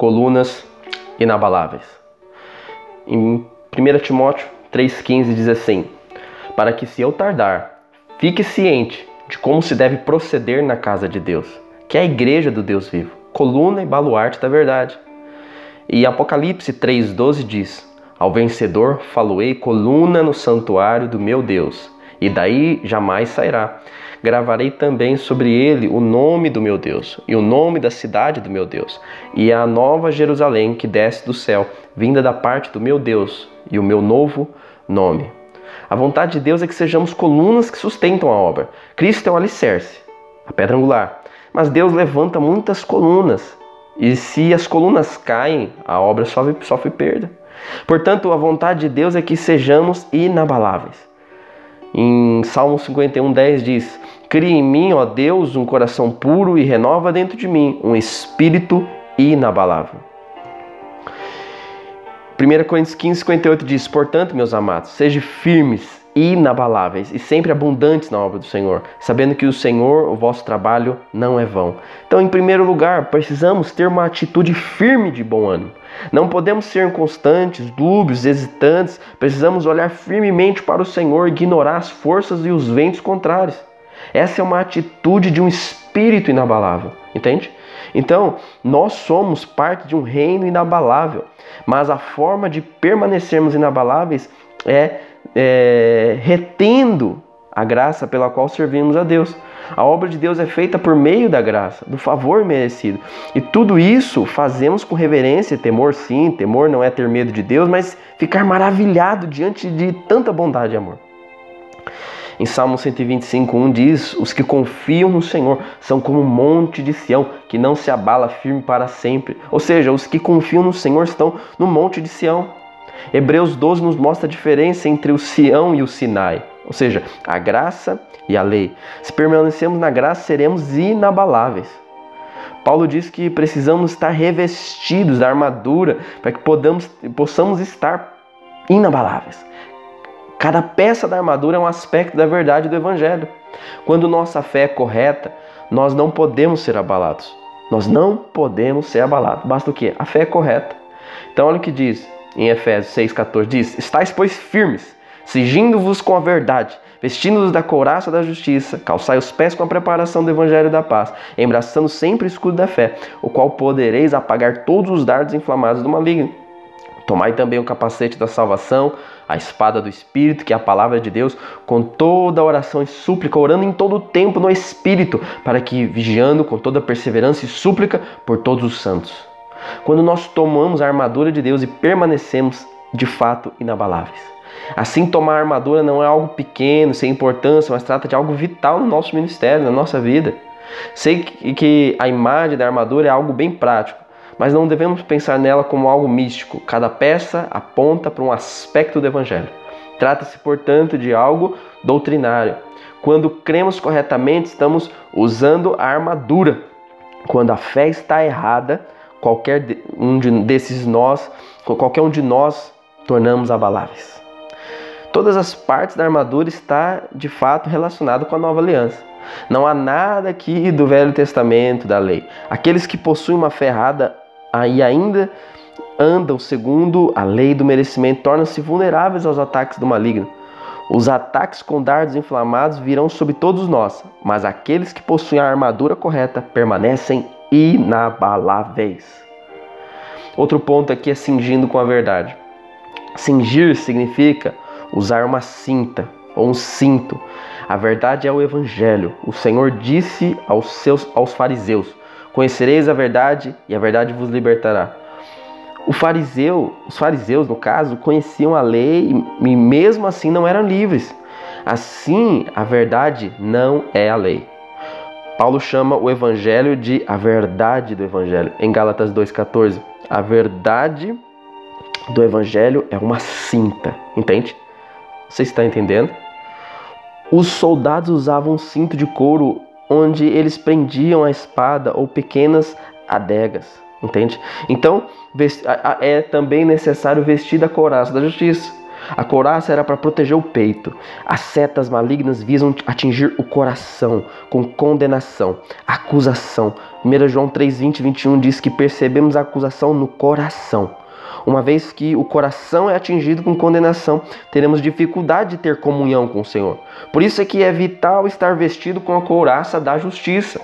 colunas inabaláveis. Em 1 Timóteo 3,15 diz assim: Para que se eu tardar, fique ciente de como se deve proceder na casa de Deus, que é a igreja do Deus vivo, coluna e baluarte da verdade. E Apocalipse 3,12 diz: Ao vencedor faloei coluna no santuário do meu Deus, e daí jamais sairá gravarei também sobre ele o nome do meu Deus, e o nome da cidade do meu Deus, e a nova Jerusalém que desce do céu, vinda da parte do meu Deus, e o meu novo nome. A vontade de Deus é que sejamos colunas que sustentam a obra. Cristo é o alicerce, a pedra angular. Mas Deus levanta muitas colunas, e se as colunas caem, a obra sofre, sofre perda. Portanto, a vontade de Deus é que sejamos inabaláveis. Em Salmo 51, 10 diz: Cria em mim, ó Deus, um coração puro e renova dentro de mim um espírito inabalável. 1 Coríntios 15, 58 diz: Portanto, meus amados, sejam firmes inabaláveis e sempre abundantes na obra do Senhor, sabendo que o Senhor, o vosso trabalho, não é vão. Então, em primeiro lugar, precisamos ter uma atitude firme de bom ânimo. Não podemos ser inconstantes, dúbios, hesitantes. Precisamos olhar firmemente para o Senhor e ignorar as forças e os ventos contrários. Essa é uma atitude de um espírito inabalável, entende? Então, nós somos parte de um reino inabalável, mas a forma de permanecermos inabaláveis é é, retendo a graça pela qual servimos a Deus. A obra de Deus é feita por meio da graça, do favor merecido. E tudo isso fazemos com reverência, temor sim, temor não é ter medo de Deus, mas ficar maravilhado diante de tanta bondade e amor. Em Salmo 125, 1 diz: Os que confiam no Senhor são como um monte de Sião, que não se abala firme para sempre. Ou seja, os que confiam no Senhor estão no monte de Sião. Hebreus 12 nos mostra a diferença entre o Sião e o Sinai, ou seja, a graça e a lei. Se permanecemos na graça, seremos inabaláveis. Paulo diz que precisamos estar revestidos da armadura para que podamos, possamos estar inabaláveis. Cada peça da armadura é um aspecto da verdade do Evangelho. Quando nossa fé é correta, nós não podemos ser abalados. Nós não podemos ser abalados. Basta o quê? A fé é correta. Então, olha o que diz em Efésios 6,14 diz: Estais, pois, firmes, sigindo-vos com a verdade, vestindo-vos da couraça da justiça, calçai os pés com a preparação do evangelho da paz, embraçando sempre o escudo da fé, o qual podereis apagar todos os dardos inflamados do maligno. Tomai também o capacete da salvação, a espada do Espírito, que é a palavra de Deus, com toda oração e súplica, orando em todo o tempo no Espírito, para que, vigiando com toda perseverança e súplica por todos os santos quando nós tomamos a armadura de Deus e permanecemos de fato inabaláveis. Assim, tomar a armadura não é algo pequeno, sem importância, mas trata de algo vital no nosso ministério, na nossa vida. Sei que a imagem da armadura é algo bem prático, mas não devemos pensar nela como algo místico. Cada peça aponta para um aspecto do Evangelho. Trata-se, portanto, de algo doutrinário. Quando cremos corretamente, estamos usando a armadura. Quando a fé está errada, qualquer um de desses nós, qualquer um de nós, tornamos abaláveis. Todas as partes da armadura está de fato relacionado com a nova aliança. Não há nada aqui do Velho Testamento, da lei. Aqueles que possuem uma fé errada e ainda andam segundo a lei do merecimento tornam-se vulneráveis aos ataques do maligno. Os ataques com dardos inflamados virão sobre todos nós, mas aqueles que possuem a armadura correta permanecem inabaláveis. Outro ponto aqui é cingindo com a verdade. Cingir significa usar uma cinta ou um cinto. A verdade é o evangelho. O Senhor disse aos seus aos fariseus: Conhecereis a verdade e a verdade vos libertará. O fariseu, os fariseus, no caso, conheciam a lei e mesmo assim não eram livres. Assim, a verdade não é a lei. Paulo chama o evangelho de a verdade do evangelho. Em Gálatas 2:14, a verdade do evangelho é uma cinta, entende? Você está entendendo? Os soldados usavam um cinto de couro onde eles prendiam a espada ou pequenas adegas, entende? Então, é também necessário vestir da couraça da justiça. A couraça era para proteger o peito. As setas malignas visam atingir o coração com condenação, acusação. 1 João 3, 20 e 21 diz que percebemos a acusação no coração. Uma vez que o coração é atingido com condenação, teremos dificuldade de ter comunhão com o Senhor. Por isso é que é vital estar vestido com a couraça da justiça.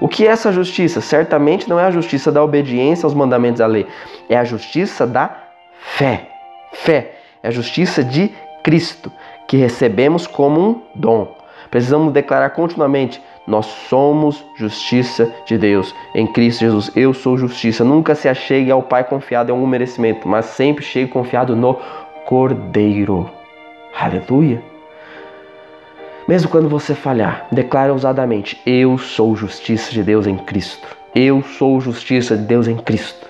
O que é essa justiça? Certamente não é a justiça da obediência aos mandamentos da lei, é a justiça da fé. Fé é a justiça de Cristo, que recebemos como um dom. Precisamos declarar continuamente: nós somos justiça de Deus em Cristo Jesus. Eu sou justiça. Nunca se achegue ao Pai confiado em algum merecimento, mas sempre chegue confiado no Cordeiro. Aleluia. Mesmo quando você falhar, declare ousadamente: Eu sou justiça de Deus em Cristo. Eu sou justiça de Deus em Cristo.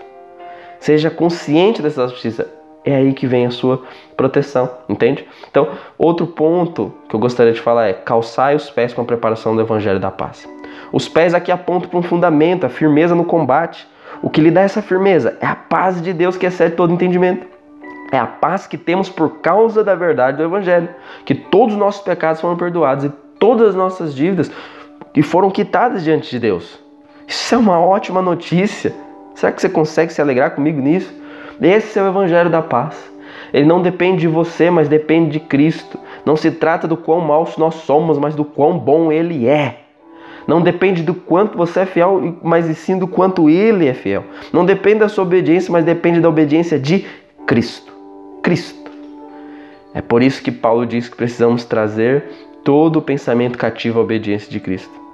Seja consciente dessa justiça. É aí que vem a sua proteção, entende? Então, outro ponto que eu gostaria de falar é calçai os pés com a preparação do Evangelho da Paz. Os pés aqui apontam para um fundamento, a firmeza no combate. O que lhe dá essa firmeza é a paz de Deus que excede todo entendimento. É a paz que temos por causa da verdade do Evangelho, que todos os nossos pecados foram perdoados e todas as nossas dívidas que foram quitadas diante de Deus. Isso é uma ótima notícia. Será que você consegue se alegrar comigo nisso? Esse é o Evangelho da paz. Ele não depende de você, mas depende de Cristo. Não se trata do quão maus nós somos, mas do quão bom Ele é. Não depende do quanto você é fiel, mas sim do quanto Ele é fiel. Não depende da sua obediência, mas depende da obediência de Cristo. Cristo. É por isso que Paulo diz que precisamos trazer todo o pensamento cativo à obediência de Cristo.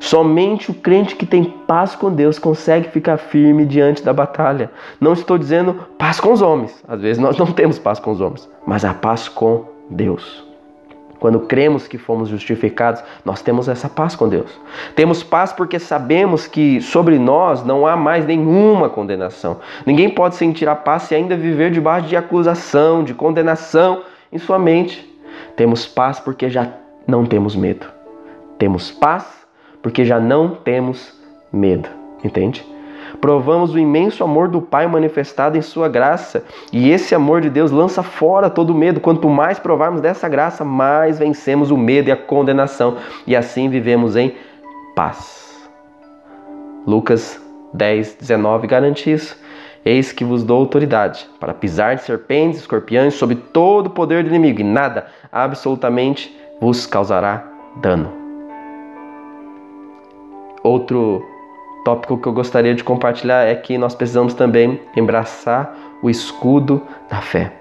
Somente o crente que tem paz com Deus consegue ficar firme diante da batalha. Não estou dizendo paz com os homens. Às vezes nós não temos paz com os homens, mas a paz com Deus. Quando cremos que fomos justificados, nós temos essa paz com Deus. Temos paz porque sabemos que sobre nós não há mais nenhuma condenação. Ninguém pode sentir a paz e ainda viver debaixo de acusação, de condenação em sua mente. Temos paz porque já não temos medo. Temos paz porque já não temos medo. Entende? Provamos o imenso amor do Pai manifestado em Sua graça, e esse amor de Deus lança fora todo medo. Quanto mais provarmos dessa graça, mais vencemos o medo e a condenação, e assim vivemos em paz. Lucas 10, 19 garante isso. Eis que vos dou autoridade para pisar de serpentes, escorpiões, sob todo o poder do inimigo, e nada, absolutamente, vos causará dano. Outro tópico que eu gostaria de compartilhar é que nós precisamos também embraçar o escudo da fé.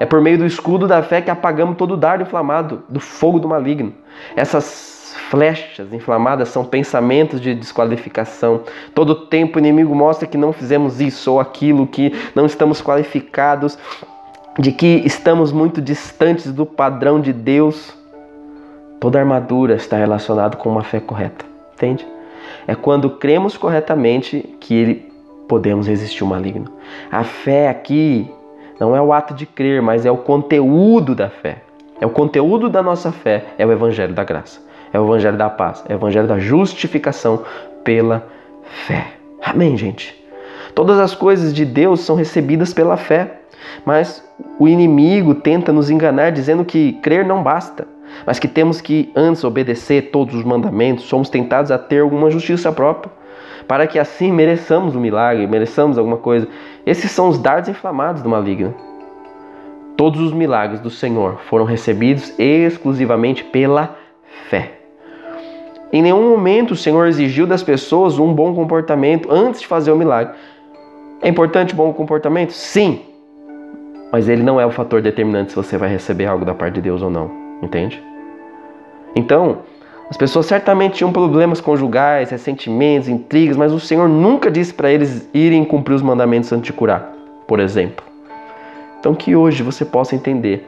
É por meio do escudo da fé que apagamos todo o dardo inflamado do fogo do maligno. Essas flechas inflamadas são pensamentos de desqualificação. Todo tempo o inimigo mostra que não fizemos isso ou aquilo, que não estamos qualificados, de que estamos muito distantes do padrão de Deus. Toda armadura está relacionada com uma fé correta, entende? É quando cremos corretamente que ele podemos resistir o maligno. A fé aqui não é o ato de crer, mas é o conteúdo da fé. É o conteúdo da nossa fé, é o evangelho da graça, é o evangelho da paz, é o evangelho da justificação pela fé. Amém, gente. Todas as coisas de Deus são recebidas pela fé, mas o inimigo tenta nos enganar dizendo que crer não basta mas que temos que antes obedecer todos os mandamentos, somos tentados a ter alguma justiça própria, para que assim mereçamos o um milagre, mereçamos alguma coisa. Esses são os dardos inflamados do maligno. Todos os milagres do Senhor foram recebidos exclusivamente pela fé. Em nenhum momento o Senhor exigiu das pessoas um bom comportamento antes de fazer o milagre. É importante bom comportamento? Sim. Mas ele não é o fator determinante se você vai receber algo da parte de Deus ou não entende? Então, as pessoas certamente tinham problemas conjugais, ressentimentos, intrigas, mas o Senhor nunca disse para eles irem cumprir os mandamentos antes de curar, por exemplo. Então, que hoje você possa entender,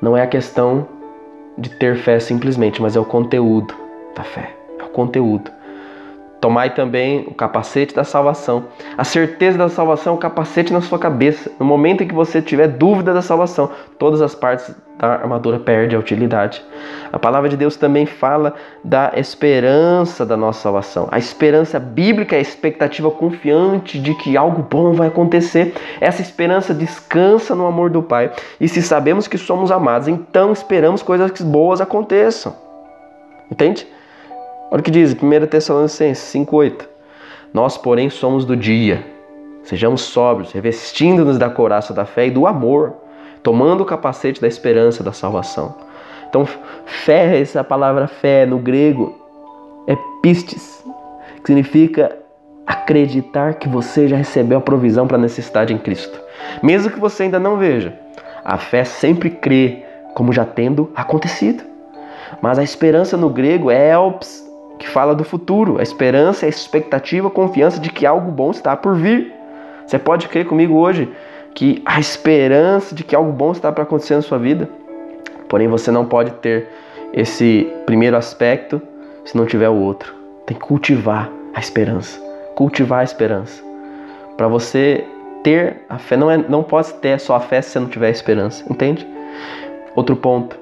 não é a questão de ter fé simplesmente, mas é o conteúdo da fé, é o conteúdo. Tomai também o capacete da salvação. A certeza da salvação é o capacete na sua cabeça. No momento em que você tiver dúvida da salvação, todas as partes da armadura perdem a utilidade. A palavra de Deus também fala da esperança da nossa salvação. A esperança bíblica é a expectativa confiante de que algo bom vai acontecer. Essa esperança descansa no amor do Pai. E se sabemos que somos amados, então esperamos coisas boas aconteçam. Entende? Olha o que diz 1 Tessalonicenses 5,8. Nós, porém, somos do dia. Sejamos sóbrios, revestindo-nos da couraça da fé e do amor, tomando o capacete da esperança da salvação. Então, fé, essa palavra fé no grego é pistes, que significa acreditar que você já recebeu a provisão para a necessidade em Cristo. Mesmo que você ainda não veja, a fé sempre crê como já tendo acontecido. Mas a esperança no grego é elps, que fala do futuro. A esperança a expectativa, a confiança de que algo bom está por vir. Você pode crer comigo hoje que a esperança de que algo bom está para acontecer na sua vida. Porém, você não pode ter esse primeiro aspecto se não tiver o outro. Tem que cultivar a esperança. Cultivar a esperança. Para você ter a fé, não, é, não pode ter só a fé se você não tiver a esperança, entende? Outro ponto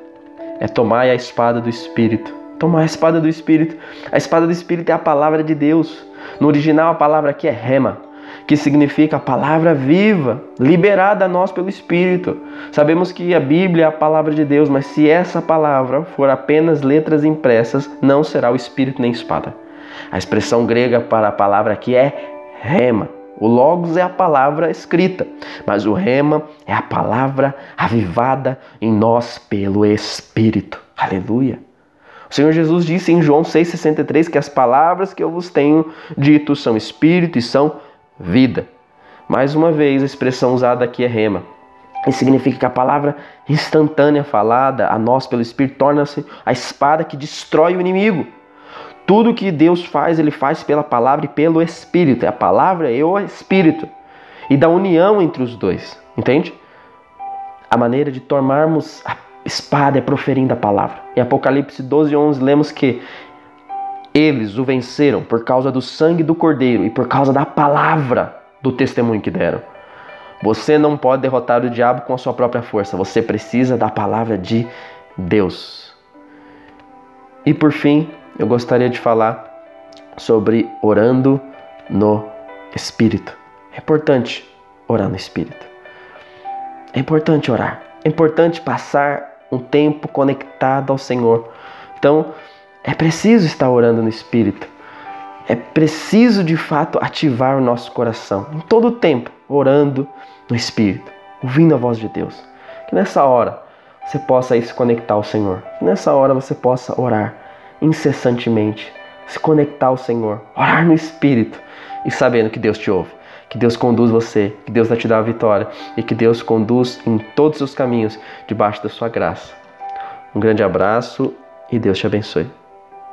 é tomar a espada do Espírito tomar a espada do Espírito. A espada do Espírito é a palavra de Deus. No original, a palavra aqui é rema, que significa a palavra viva, liberada a nós pelo Espírito. Sabemos que a Bíblia é a palavra de Deus, mas se essa palavra for apenas letras impressas, não será o Espírito nem espada. A expressão grega para a palavra aqui é rema. O Logos é a palavra escrita, mas o rema é a palavra avivada em nós pelo Espírito. Aleluia. O Senhor Jesus disse em João 6,63 que as palavras que eu vos tenho dito são espírito e são vida. Mais uma vez, a expressão usada aqui é rema. Isso significa que a palavra instantânea falada a nós pelo Espírito torna-se a espada que destrói o inimigo. Tudo que Deus faz, Ele faz pela palavra e pelo Espírito. É a palavra e o Espírito. E da união entre os dois. Entende? A maneira de tomarmos a espada é proferindo a palavra. Em Apocalipse 12, 11, lemos que eles o venceram por causa do sangue do cordeiro e por causa da palavra do testemunho que deram. Você não pode derrotar o diabo com a sua própria força, você precisa da palavra de Deus. E por fim, eu gostaria de falar sobre orando no Espírito. É importante orar no Espírito. É importante orar. É importante passar um tempo conectado ao Senhor. Então, é preciso estar orando no Espírito. É preciso de fato ativar o nosso coração em todo o tempo, orando no Espírito, ouvindo a voz de Deus. Que nessa hora você possa se conectar ao Senhor. Que nessa hora você possa orar incessantemente, se conectar ao Senhor, orar no Espírito e sabendo que Deus te ouve. Que Deus conduz você, que Deus vai te dar a vitória e que Deus conduz em todos os caminhos debaixo da sua graça. Um grande abraço e Deus te abençoe.